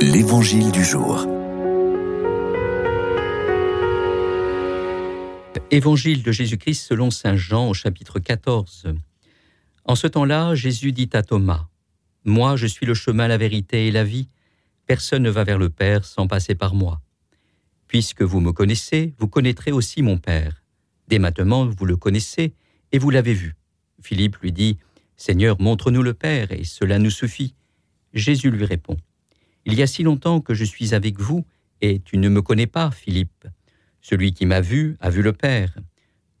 L'Évangile du jour. Évangile de Jésus-Christ selon Saint Jean au chapitre 14. En ce temps-là, Jésus dit à Thomas, Moi je suis le chemin, la vérité et la vie. Personne ne va vers le Père sans passer par moi. Puisque vous me connaissez, vous connaîtrez aussi mon Père. Dès maintenant, vous le connaissez et vous l'avez vu. Philippe lui dit, Seigneur, montre-nous le Père, et cela nous suffit. Jésus lui répond, il y a si longtemps que je suis avec vous, et tu ne me connais pas, Philippe. Celui qui m'a vu a vu le Père.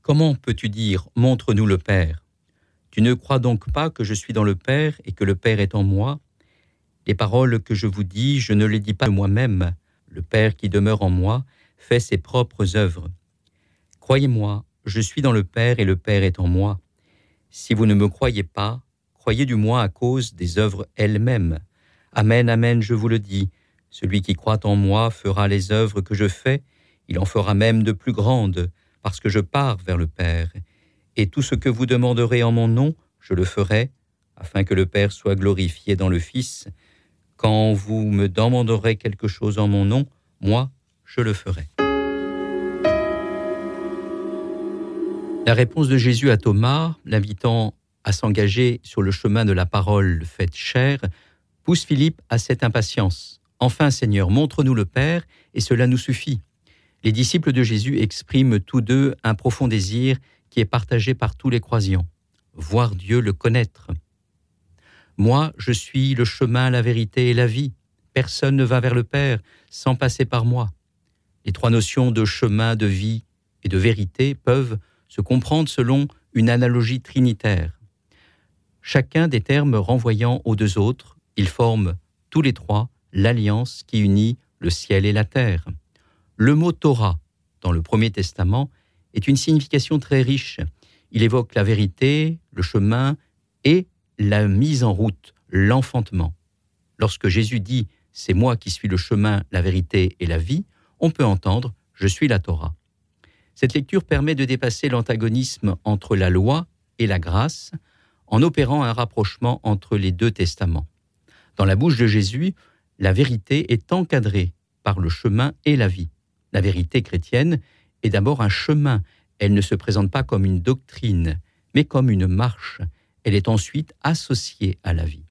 Comment peux-tu dire Montre-nous le Père? Tu ne crois donc pas que je suis dans le Père et que le Père est en moi? Les paroles que je vous dis, je ne les dis pas moi-même. Le Père qui demeure en moi fait ses propres œuvres. Croyez-moi, je suis dans le Père et le Père est en moi. Si vous ne me croyez pas, croyez du moins à cause des œuvres elles-mêmes. Amen, Amen, je vous le dis. Celui qui croit en moi fera les œuvres que je fais, il en fera même de plus grandes, parce que je pars vers le Père. Et tout ce que vous demanderez en mon nom, je le ferai, afin que le Père soit glorifié dans le Fils. Quand vous me demanderez quelque chose en mon nom, moi, je le ferai. La réponse de Jésus à Thomas, l'invitant à s'engager sur le chemin de la parole faite chair, pousse Philippe à cette impatience. Enfin, Seigneur, montre-nous le Père, et cela nous suffit. Les disciples de Jésus expriment tous deux un profond désir qui est partagé par tous les croyants, voir Dieu, le connaître. Moi, je suis le chemin, la vérité et la vie. Personne ne va vers le Père sans passer par moi. Les trois notions de chemin, de vie et de vérité peuvent se comprendre selon une analogie trinitaire. Chacun des termes renvoyant aux deux autres ils forment tous les trois l'alliance qui unit le ciel et la terre. Le mot Torah, dans le Premier Testament, est une signification très riche. Il évoque la vérité, le chemin et la mise en route, l'enfantement. Lorsque Jésus dit ⁇ C'est moi qui suis le chemin, la vérité et la vie ⁇ on peut entendre ⁇ Je suis la Torah ⁇ Cette lecture permet de dépasser l'antagonisme entre la loi et la grâce en opérant un rapprochement entre les deux testaments. Dans la bouche de Jésus, la vérité est encadrée par le chemin et la vie. La vérité chrétienne est d'abord un chemin, elle ne se présente pas comme une doctrine, mais comme une marche. Elle est ensuite associée à la vie.